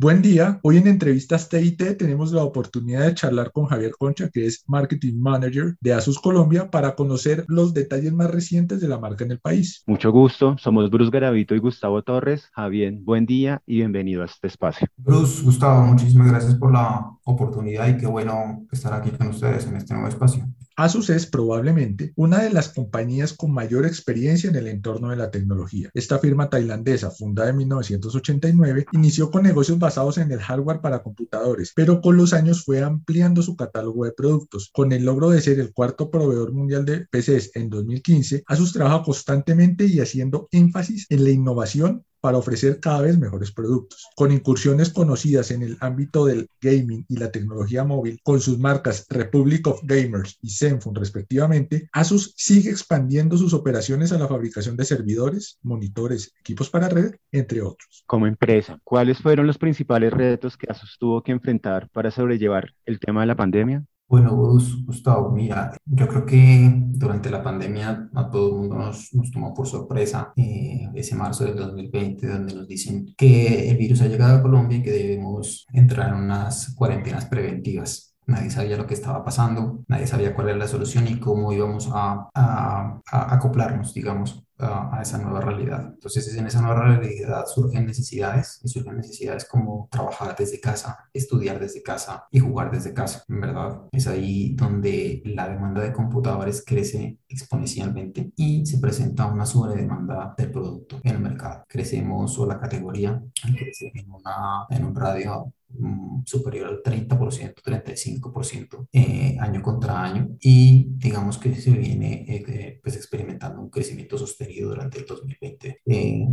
Buen día. Hoy en Entrevistas TIT tenemos la oportunidad de charlar con Javier Concha, que es Marketing Manager de Asus Colombia, para conocer los detalles más recientes de la marca en el país. Mucho gusto. Somos Bruce Garavito y Gustavo Torres. Javier, buen día y bienvenido a este espacio. Bruce, Gustavo, muchísimas gracias por la oportunidad y qué bueno estar aquí con ustedes en este nuevo espacio. Asus es probablemente una de las compañías con mayor experiencia en el entorno de la tecnología. Esta firma tailandesa, fundada en 1989, inició con negocios basados en el hardware para computadores, pero con los años fue ampliando su catálogo de productos. Con el logro de ser el cuarto proveedor mundial de PCs en 2015, Asus trabaja constantemente y haciendo énfasis en la innovación para ofrecer cada vez mejores productos. Con incursiones conocidas en el ámbito del gaming y la tecnología móvil, con sus marcas Republic of Gamers y Zenfone respectivamente, Asus sigue expandiendo sus operaciones a la fabricación de servidores, monitores, equipos para red, entre otros. Como empresa, ¿cuáles fueron los principales retos que Asus tuvo que enfrentar para sobrellevar el tema de la pandemia? Bueno, Gustavo, mira, yo creo que durante la pandemia a todo el mundo nos, nos tomó por sorpresa eh, ese marzo del 2020, donde nos dicen que el virus ha llegado a Colombia y que debemos entrar en unas cuarentenas preventivas. Nadie sabía lo que estaba pasando, nadie sabía cuál era la solución y cómo íbamos a, a, a acoplarnos, digamos, a, esa nueva realidad. Entonces, en esa nueva realidad surgen necesidades y surgen necesidades como trabajar desde casa, estudiar desde casa y jugar desde casa, en verdad. Es ahí donde la demanda de computadores crece exponencialmente y se presenta una sobredemanda del producto en el mercado. Crecemos o la categoría crece en, una, en un radio Mm, superior al 30%, 35% eh, año contra año y digamos que se viene eh, eh, pues experimentando un crecimiento sostenido durante el 2020.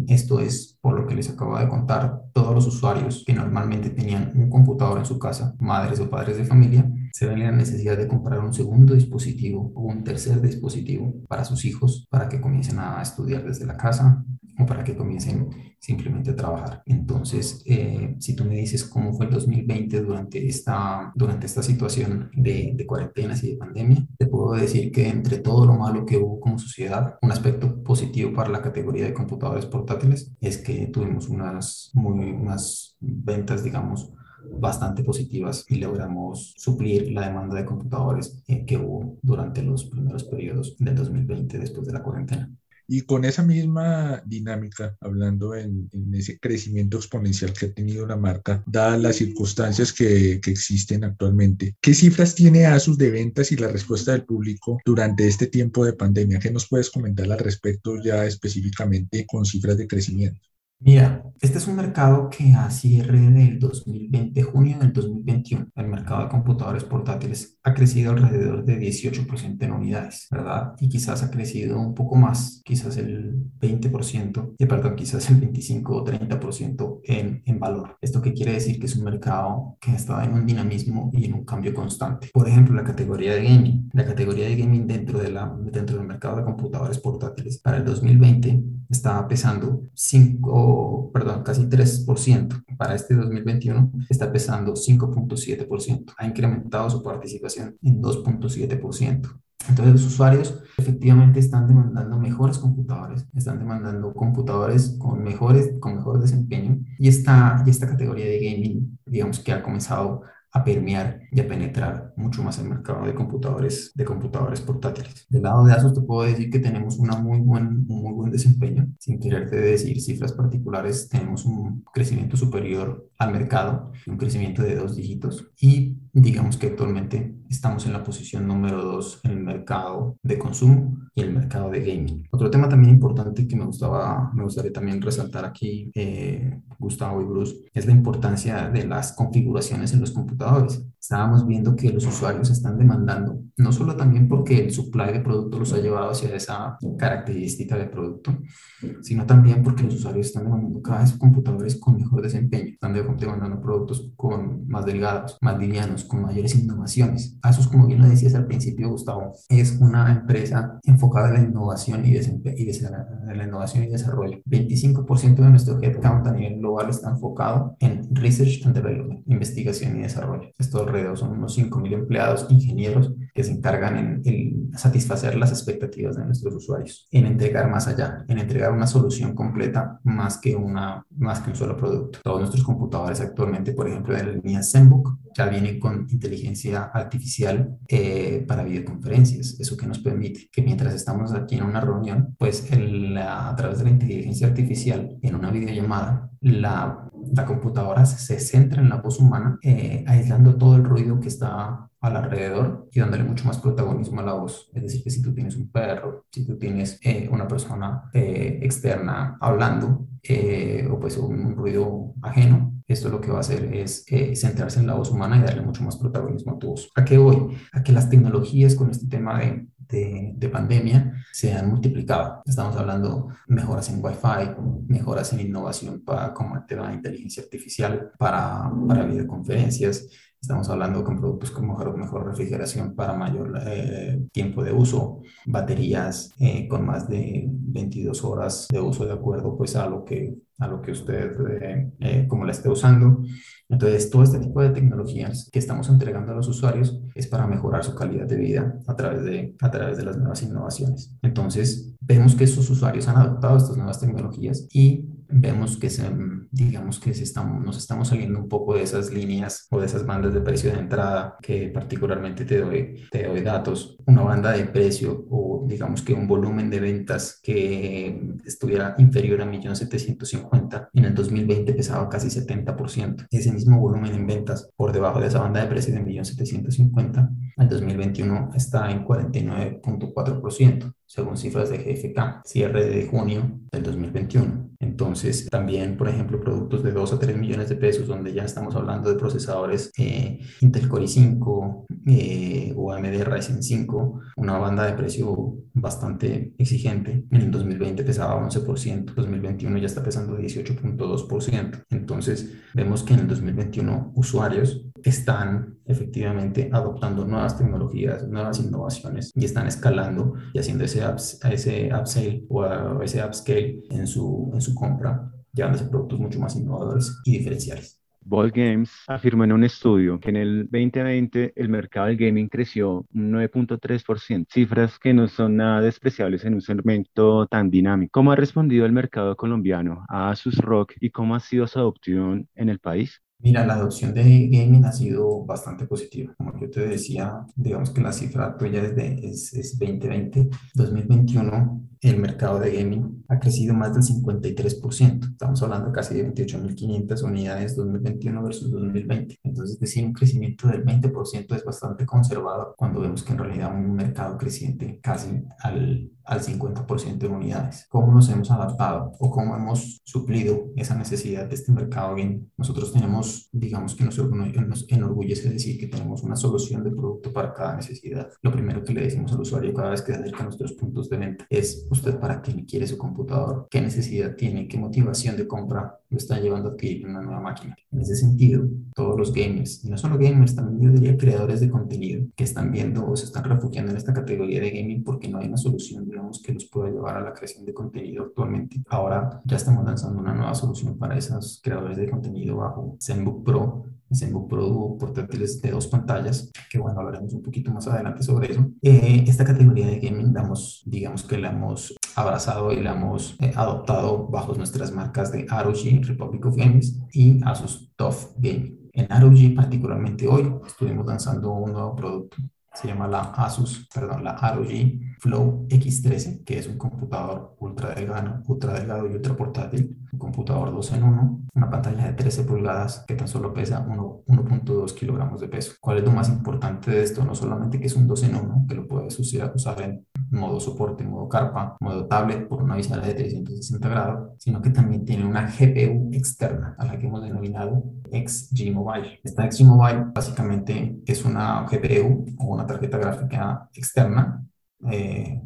esto es por lo que les acabo de contar, todos los usuarios que normalmente tenían un computador en su casa, madres o padres de familia, se ven la necesidad de comprar un segundo dispositivo o un tercer dispositivo para sus hijos para que comiencen a estudiar desde la casa o para que comiencen simplemente a trabajar. Entonces, eh, si tú me dices cómo fue el 2020 durante esta, durante esta situación de, de cuarentenas y de pandemia, te puedo decir que entre todo lo malo que hubo como sociedad, un aspecto positivo para la categoría de computadores portátiles es que tuvimos unas, muy, unas ventas, digamos, bastante positivas y logramos suplir la demanda de computadores eh, que hubo durante los primeros periodos del 2020 después de la cuarentena. Y con esa misma dinámica, hablando en, ese crecimiento exponencial que ha tenido la marca, dadas las circunstancias que, que, existen actualmente, ¿qué cifras tiene ASUS de ventas y la respuesta del público durante este tiempo de pandemia? ¿Qué nos puedes comentar al respecto ya específicamente con cifras de crecimiento? Mira, este es un mercado que a cierre del 2020, junio del 2021, el mercado de computadores portátiles ha crecido alrededor de 18% en unidades, ¿verdad? Y quizás ha crecido un poco más, quizás el 20%, y perdón, quizás el 25 o 30% en, en valor. ¿Esto qué quiere decir? Que es un mercado que estado en un dinamismo y en un cambio constante. Por ejemplo, la categoría de gaming. La categoría de gaming dentro, de la, dentro del mercado de computadores portátiles para el 2020 estaba pesando 5, perdón, casi 3%. Para este 2021 está pesando 5.7%. Ha incrementado su participación en 2.7%. Entonces los usuarios efectivamente están demandando mejores computadores, están demandando computadores con, mejores, con mejor desempeño y esta, y esta categoría de gaming, digamos que ha comenzado a permear y a penetrar mucho más el mercado de computadores, de computadores portátiles. Del lado de Asus te puedo decir que tenemos una muy buen, un muy buen desempeño. Sin quererte decir cifras particulares, tenemos un crecimiento superior al mercado, un crecimiento de dos dígitos y digamos que actualmente estamos en la posición número dos en el mercado de consumo y el mercado de gaming. Otro tema también importante que me, gustaba, me gustaría también resaltar aquí, eh, Gustavo y Bruce, es la importancia de las configuraciones en los computadores estábamos viendo que los usuarios están demandando, no solo también porque el supply de producto los ha llevado hacia esa característica de producto, sino también porque los usuarios están demandando cada vez computadores con mejor desempeño, están demandando productos con más delgados, más livianos, con mayores innovaciones. Asus, como bien lo decías al principio, Gustavo, es una empresa enfocada en la innovación y, y la innovación y desarrollo. 25% de nuestro headcount a nivel global está enfocado en Research and Development, investigación y desarrollo. Esto son unos 5.000 empleados, ingenieros que se encargan en, en, satisfacer las expectativas de nuestros usuarios, en entregar más allá, en entregar una solución completa más que, una, más que un solo producto. Todos nuestros computadores actualmente, por ejemplo, de la línea ZenBook, ya vienen con inteligencia artificial eh, para videoconferencias. Eso que nos permite que mientras estamos aquí en una reunión, pues el, a través de la inteligencia artificial en una videollamada, la, la computadora se, centra en la voz humana, eh, aislando todo el ruido que está al alrededor y dándole mucho más protagonismo a la voz. Es decir, que si tú tienes un perro, si tú tienes eh, una persona eh, externa hablando o pues un, un, ruido ajeno, esto lo que va a hacer es centrarse en la voz humana y darle mucho más protagonismo a tu voz. ¿A qué voy? A que las tecnologías con este tema de de, pandemia se han multiplicado. Estamos hablando mejoras en Wi-Fi, mejoras en innovación para, como el tema de inteligencia artificial para, para videoconferencias. Estamos hablando con productos con mejor, mejor refrigeración para mayor eh, tiempo de uso, baterías eh, con más de 22 horas de uso de acuerdo pues a lo que, a lo que usted eh, como la esté usando. Entonces, todo este tipo de tecnologías que estamos entregando a los usuarios es para mejorar su calidad de vida a través de, a través de las nuevas innovaciones. Entonces, vemos que esos usuarios han adoptado estas nuevas tecnologías y vemos que se, digamos que se estamos, nos estamos saliendo un poco de esas líneas o de esas bandas de precio de entrada que particularmente te doy, te doy datos. Una banda de precio o digamos que un volumen de ventas que estuviera inferior a 1.750.000 en el 2020 pesaba casi 70%. Ese mismo volumen en ventas por debajo de esa banda de precio de 1.750.000 el 2021 está en 49.4%, según cifras de GFK, cierre de junio del 2021. Entonces, también, por ejemplo, productos de 2 a 3 millones de pesos, donde ya estamos hablando de procesadores eh, Intel Core i5 eh, o AMD Ryzen 5, una banda de precio bastante exigente. En el 2020 pesaba 11%, 2021 ya está pesando 18.2%. Entonces, vemos que en el 2021 usuarios están efectivamente adoptando nuevas tecnologías, nuevas innovaciones y están escalando y haciendo ese, ups, ese upsell o ese upscale en su, en su compra, llevándose productos mucho más innovadores y diferenciales. Ball Games afirmó en un estudio que en el 2020 el mercado del gaming creció un 9.3%, cifras que no son nada despreciables en un segmento tan dinámico. ¿Cómo ha respondido el mercado colombiano a Asus Rock y cómo ha sido su adopción en el país? Mira, la adopción de gaming ha sido bastante positiva. Como yo te decía, digamos que la cifra tuya es, de, es, es 2020. 2021, el mercado de gaming ha crecido más del 53%. Estamos hablando casi de 28.500 unidades 2021 versus 2020. Entonces, decir un crecimiento del 20% es bastante conservador cuando vemos que en realidad un mercado creciente casi al al 50% de unidades. ¿Cómo nos hemos adaptado o cómo hemos suplido esa necesidad de este mercado bien? Nosotros tenemos, digamos que nos, nos enorgullece decir que tenemos una solución de producto para cada necesidad. Lo primero que le decimos al usuario cada vez que se acerca a nuestros puntos de venta es usted para qué quiere su computador, qué necesidad tiene, qué motivación de compra lo está llevando a adquirir una nueva máquina. En ese sentido, todos los gamers, y no solo gamers, también yo diría creadores de contenido que están viendo o se están refugiando en esta categoría de gaming porque no hay una solución digamos, que los pueda llevar a la creación de contenido actualmente. Ahora ya estamos lanzando una nueva solución para esos creadores de contenido bajo ZenBook Pro, ZenBook Pro portátiles de dos pantallas, que bueno, hablaremos un poquito más adelante sobre eso. Eh, esta categoría de gaming, damos, digamos que la hemos abrazado y la hemos eh, adoptado bajo nuestras marcas de ROG, Republic of Games, y Asus TUF Gaming. En ROG, particularmente hoy, estuvimos lanzando un nuevo producto se llama la Asus, perdón, la ROG Flow X13, que es un computador ultra delgado, ultra delgado y ultra portátil, un computador 2 en 1, una pantalla de 13 pulgadas que tan solo pesa 1.2 kilogramos de peso. ¿Cuál es lo más importante de esto? No solamente que es un 2 en 1, que lo puedes usar, en modo soporte, modo carpa, modo tablet por una bisagra de 360 grados, sino que también tiene una GPU externa a la que hemos denominado XG Mobile. Esta XG Mobile básicamente es una GPU o una tarjeta gráfica externa eh,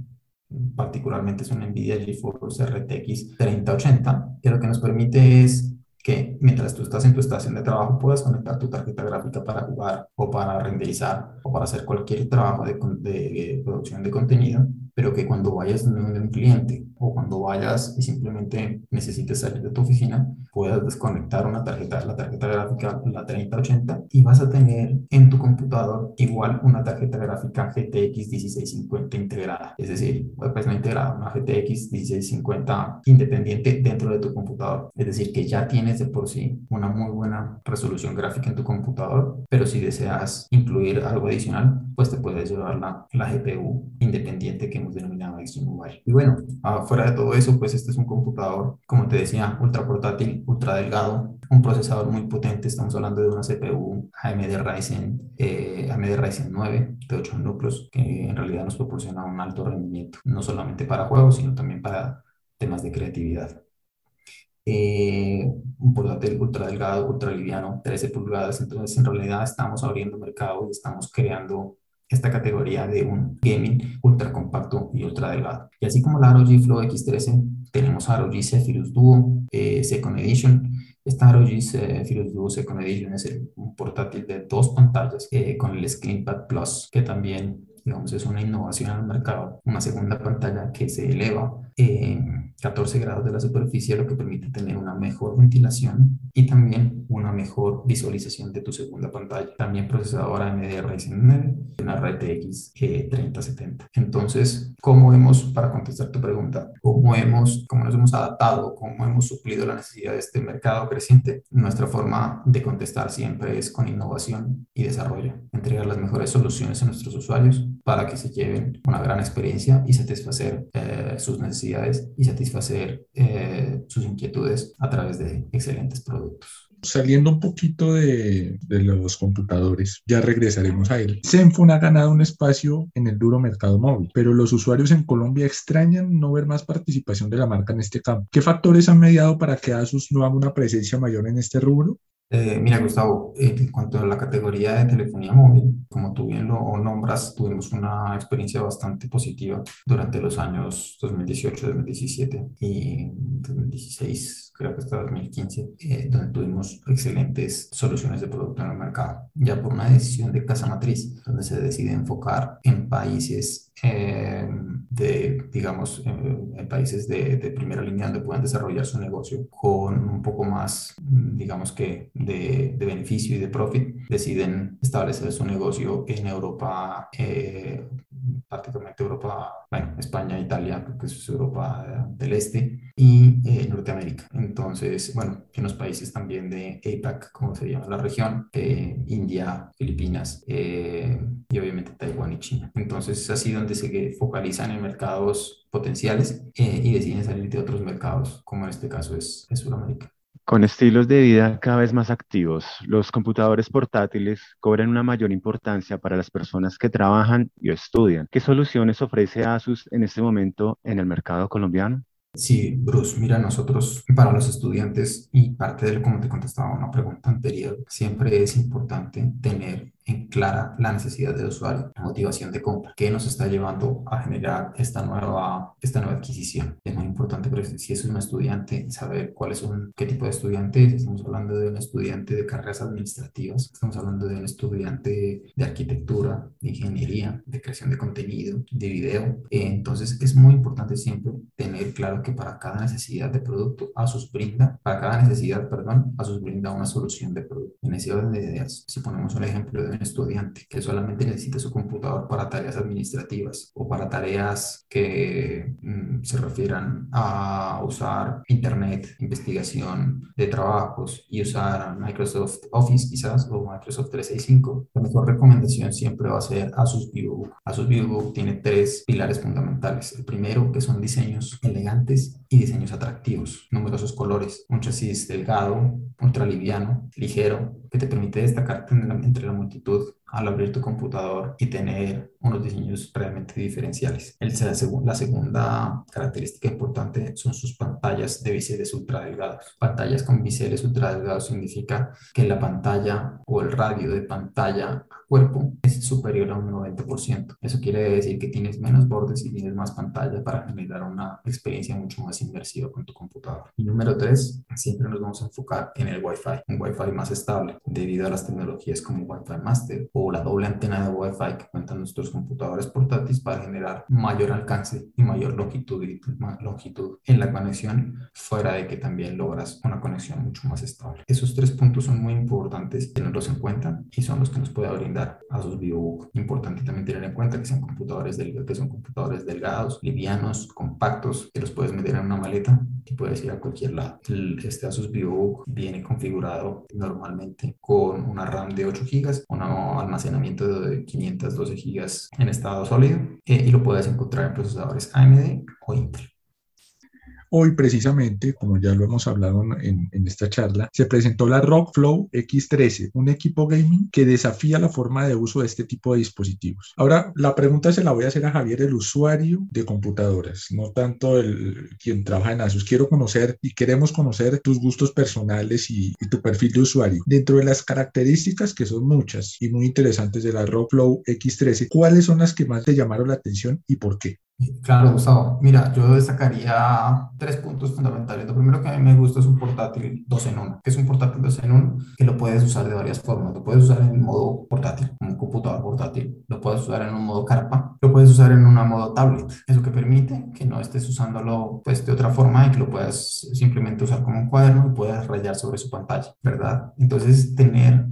particularmente es una NVIDIA GeForce RTX 3080, que lo que nos permite es que mientras tú estás en tu estación de trabajo puedas conectar tu tarjeta gráfica para jugar o para renderizar o para hacer cualquier trabajo de, de, producción de contenido, pero que cuando vayas donde un cliente o cuando vayas y simplemente necesites salir de tu oficina, puedas desconectar una tarjeta, la tarjeta gráfica, la 3080, y vas a tener en tu computador igual una tarjeta gráfica GTX 1650 integrada. Es decir, pues no integrada, una GTX 1650 independiente dentro de tu computador. Es decir, que ya tienes de por sí una muy buena resolución gráfica en tu computador, pero si deseas incluir algo adicional, pues te puedes llevar la, la GPU independiente que hemos denominado Extreme Mobile. Y bueno, fuera de todo eso, pues este es un computador, como te decía, ultra portátil, ultra delgado, un procesador muy potente, estamos hablando de una CPU AMD Ryzen, eh, AMD Ryzen 9 de 8 núcleos, que en realidad nos proporciona un alto rendimiento, no solamente para juegos, sino también para temas de creatividad. Eh, un portátil ultra delgado, ultra liviano, 13 pulgadas, entonces en realidad estamos abriendo mercado y estamos creando esta categoría de un gaming ultra compacto y ultra delgado. Y así como la ROG Flow X13, tenemos ROG Zephyrus Duo eh, Second Edition, esta ROG Zephyrus Duo Second Edition es un portátil de dos pantallas eh, con el ScreenPad Plus, que también digamos, es una innovación al mercado, una segunda pantalla que se eleva en 14 grados de la superficie, lo que permite tener una mejor ventilación y también una mejor visualización de tu segunda pantalla. También procesadora AMD Ryzen 9, una RTX 3070. Entonces, ¿cómo hemos, para contestar tu pregunta, cómo hemos, cómo nos hemos adaptado, cómo hemos suplido la necesidad de este mercado creciente? Nuestra forma de contestar siempre es con innovación y desarrollo, entregar las mejores soluciones a nuestros usuarios para que se lleven una gran experiencia y satisfacer eh, sus necesidades y satisfacer eh, sus inquietudes a través de excelentes productos. Saliendo un poquito de, de, los computadores, ya regresaremos a él. Zenfone ha ganado un espacio en el duro mercado móvil, pero los usuarios en Colombia extrañan no ver más participación de la marca en este campo. ¿Qué factores han mediado para que Asus no haga una presencia mayor en este rubro? Eh, mira, Gustavo, en cuanto a la categoría de telefonía móvil, como tú bien lo nombras, tuvimos una experiencia bastante positiva durante los años 2018, 2017 y 2016 creo que hasta 2015, eh, donde tuvimos excelentes soluciones de producto en el mercado. Ya por una decisión de casa matriz, donde se decide enfocar en países eh, digamos, en países de, primera línea donde puedan desarrollar su negocio con un poco más, digamos que, de, de beneficio y de profit, deciden establecer su negocio en Europa eh, prácticamente Europa, bueno, España, Italia, porque es Europa del Este, y eh, Norteamérica. Entonces, bueno, en los países también de APAC, como se llama la región, eh, India, Filipinas, eh, y obviamente Taiwán y China. Entonces, es así donde se focalizan en mercados potenciales y deciden salir de otros mercados, como en este caso es, es Sudamérica. Con estilos de vida cada vez más activos, los computadores portátiles cobran una mayor importancia para las personas que trabajan y estudian. ¿Qué soluciones ofrece Asus en este momento en el mercado colombiano? Sí, Bruce, mira, nosotros para los estudiantes y parte de como te contestaba una pregunta anterior, siempre es importante tener en clara la necesidad del usuario, la motivación de compra, que nos está llevando a generar esta nueva, esta nueva adquisición. Es muy importante, pero si es un estudiante, saber cuál es qué tipo de estudiante es. Estamos hablando de un estudiante de carreras administrativas, estamos hablando de un estudiante de arquitectura, de ingeniería, de creación de contenido, de video. Entonces, es muy importante siempre claro que para cada necesidad de producto, ASUS brinda, para cada necesidad, perdón, ASUS brinda una solución de producto. En de ideas, si ponemos un ejemplo de estudiante que solamente necesita su computador para tareas administrativas o para tareas que mm, se refieran a usar Internet, investigación de trabajos y usar Microsoft Office quizás o Microsoft 365, la mejor recomendación siempre va a ser Asus VivoBook. Asus VivoBook tiene tres pilares fundamentales. El primero que son diseños elegantes y diseños atractivos, numerosos colores, un chasis delgado, ultra liviano, ligero, que te permite destacarte entre la multitud al abrir tu computador y tener unos diseños realmente diferenciales. El, la segunda característica importante son sus pantallas de biseles ultra delgados. Pantallas con biseles ultra delgados significa que la pantalla o el radio de pantalla a cuerpo es superior a un 90%. Eso quiere decir que tienes menos bordes y tienes más pantalla para generar una experiencia mucho más inmersiva con tu computador. Y número tres, siempre nos vamos a enfocar en el Wi-Fi, un Wi-Fi más estable debido a las tecnologías como Wi-Fi Master o la doble antena de Wi-Fi que cuentan nuestros computadores portátiles para generar mayor alcance y mayor longitud, longitud en la conexión, fuera de que también logras una conexión mucho más estable. Esos tres puntos son muy importantes tenerlos en cuenta y son los que nos puede brindar Asus VivoBook. Importante también tener en cuenta que sean computadores, del, que son computadores delgados, livianos, compactos, que los puedes meter en una maleta y puedes ir a cualquier lado. Este Asus VivoBook viene configurado normalmente con una RAM de 8 GB, un almacenamiento de 512 GB en estado sólido eh, y lo puedes encontrar en procesadores AMD o Intel. Hoy precisamente, como ya lo hemos hablado en, esta charla, se presentó la Rockflow X13, un equipo gaming que desafía la forma de uso de este tipo de dispositivos. Ahora, la pregunta se la voy a hacer a Javier, el usuario de computadoras, no tanto el quien trabaja en Asus. Quiero conocer y queremos conocer tus gustos personales y, y tu perfil de usuario. Dentro de las características, que son muchas y muy interesantes de la Rockflow X13, ¿cuáles son las que más te llamaron la atención y por qué? Claro, Gustavo. Mira, yo destacaría tres puntos fundamentales. Lo primero que a mí me gusta es un portátil 2 en 1. que es un portátil 2 en 1? Que lo puedes usar de varias formas. Lo puedes usar en modo portátil, como un computador portátil. Lo puedes usar en un modo carpa. Lo puedes usar en un modo tablet. Eso que permite que no estés usándolo pues, de otra forma y que lo puedas simplemente usar como un cuaderno y puedas rayar sobre su pantalla, ¿verdad? Entonces, tener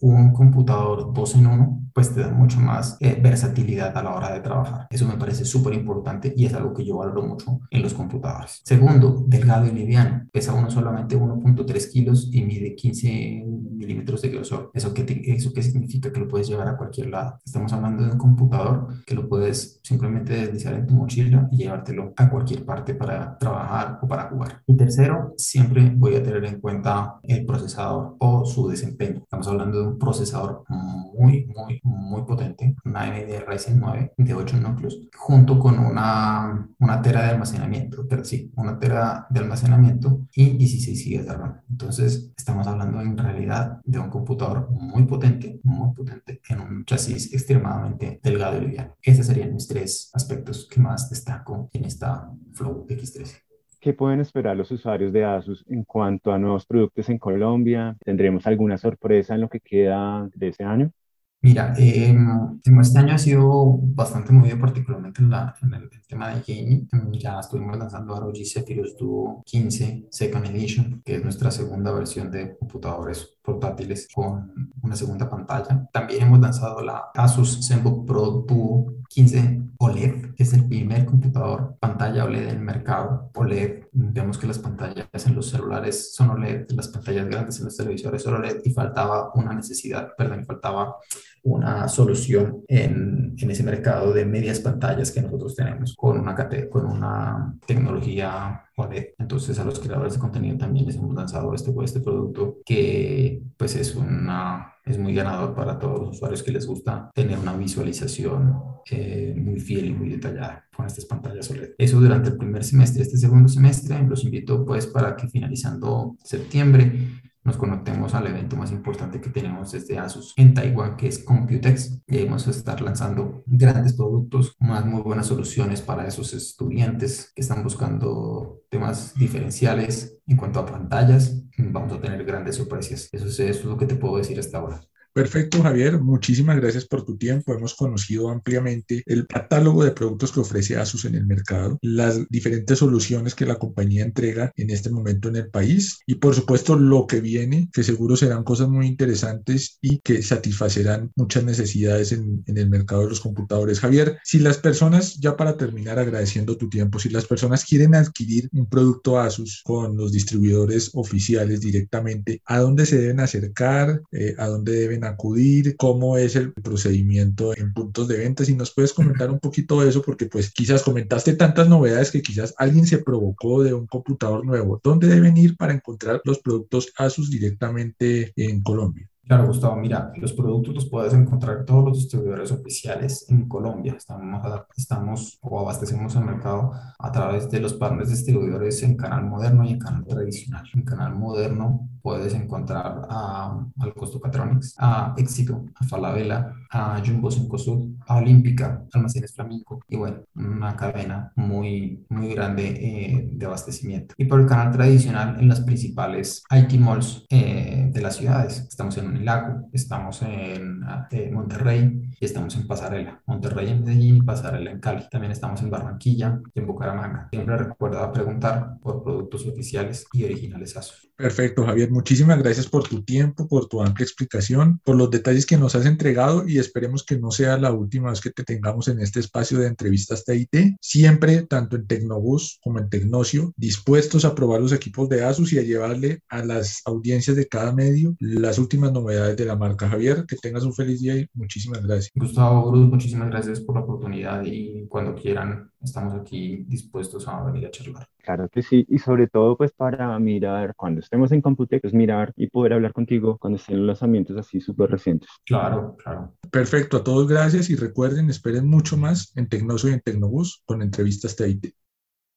un computador 2 en 1, pues te da mucho más eh, versatilidad a la hora de trabajar. Eso me parece súper importante y es algo que yo valoro mucho en los computadores. Segundo, delgado y liviano. Pesa uno solamente 1.3 kilos y mide 15 milímetros de grosor. ¿Eso qué, ¿Eso qué significa? Que lo puedes llevar a cualquier lado. Estamos hablando de un computador que lo puedes simplemente deslizar en tu mochila y llevártelo a cualquier parte para trabajar o para jugar. Y tercero, siempre voy a tener en cuenta el procesador o su desempeño. Estamos hablando de un procesador muy, muy, muy potente, una AMD Ryzen 9 de 8 núcleos, junto con una, una tera de almacenamiento, pero sí, una tera de almacenamiento y 16 GB de RAM. Entonces, estamos hablando en realidad de un computador muy potente, muy potente, en un chasis extremadamente delgado y liviano. Esos serían mis tres aspectos que más destaco en esta Flow X13. ¿Qué pueden esperar los usuarios de Asus en cuanto a nuevos productos en Colombia? ¿Tendremos alguna sorpresa en lo que queda de ese año? Mira, eh, este año ha sido bastante movido, particularmente en, la, en el, tema de gaming. Ya estuvimos lanzando ROG Zephyrus Duo 15 Second Edition, que es nuestra segunda versión de computadores portátiles con una segunda pantalla. También hemos lanzado la Asus ZenBook Pro Duo 15 OLED, que es el primer computador pantalla OLED en el mercado. OLED, vemos que las pantallas en los celulares son OLED, las pantallas grandes en los televisores son OLED y faltaba una necesidad, perdón, faltaba una solución en, en, ese mercado de medias pantallas que nosotros tenemos con una, con una tecnología OLED. Entonces a los creadores de contenido también les hemos lanzado este, este producto que pues es, una, es muy ganador para todos los usuarios que les gusta tener una visualización eh, muy fiel y muy detallada con estas pantallas OLED. Eso durante el primer semestre. Este segundo semestre los invito pues para que finalizando septiembre nos conectemos al evento más importante que tenemos desde Asus en Taiwán, que es Computex. Y vamos a estar lanzando grandes productos, más muy buenas soluciones para esos estudiantes que están buscando temas diferenciales en cuanto a pantallas. Vamos a tener grandes sorpresas. Eso es, eso es lo que te puedo decir hasta ahora. Perfecto, Javier. Muchísimas gracias por tu tiempo. Hemos conocido ampliamente el catálogo de productos que ofrece Asus en el mercado, las diferentes soluciones que la compañía entrega en este momento en el país y, por supuesto, lo que viene, que seguro serán cosas muy interesantes y que satisfacerán muchas necesidades en, el mercado de los computadores. Javier, si las personas, ya para terminar agradeciendo tu tiempo, si las personas quieren adquirir un producto Asus con los distribuidores oficiales directamente, ¿a dónde se deben acercar? Eh, ¿A dónde deben acudir, cómo es el procedimiento en puntos de venta. Si nos puedes comentar un poquito de eso, porque pues quizás comentaste tantas novedades que quizás alguien se provocó de un computador nuevo. ¿Dónde deben ir para encontrar los productos Asus directamente en Colombia? Claro, Gustavo, mira, los productos los puedes encontrar todos los distribuidores oficiales en Colombia. Estamos, estamos o abastecemos el mercado a través de los partners distribuidores en Canal Moderno y en Canal Tradicional. En Canal Moderno puedes encontrar a, al Costo Catronics, a Éxito, a Falabella, a Jumbo Cencosud, a Olímpica, Almacenes Flamenco y bueno, una cadena muy, muy grande eh, de abastecimiento. Y por el canal tradicional en las principales IT malls eh, de las ciudades. Estamos en Unilago, estamos en eh, Monterrey y estamos en Pasarela. Monterrey en Medellín Pasarela en Cali. También estamos en Barranquilla y en Bucaramanga. Siempre recuerda preguntar por productos oficiales y originales ASUS. Perfecto, Javier. Muchísimas gracias por tu tiempo, por tu amplia explicación, por los detalles que nos has entregado y esperemos que no sea la última vez que te tengamos en este espacio de entrevistas TIT. Siempre, tanto en Tecnobus como en Tecnocio, dispuestos a probar los equipos de ASUS y a llevarle a las audiencias de cada medio las últimas novedades de la marca. Javier, que tengas un feliz día y muchísimas gracias. Gustavo Cruz, muchísimas gracias por la oportunidad y cuando quieran estamos aquí dispuestos a venir a charlar. Claro que sí, y sobre todo pues para mirar, cuando estemos en Computec, pues mirar y poder hablar contigo cuando estén los lanzamientos así súper recientes. Claro, claro. Perfecto, a todos gracias y recuerden, esperen mucho más en Tecnoso y en Tecnobus con entrevistas TIT.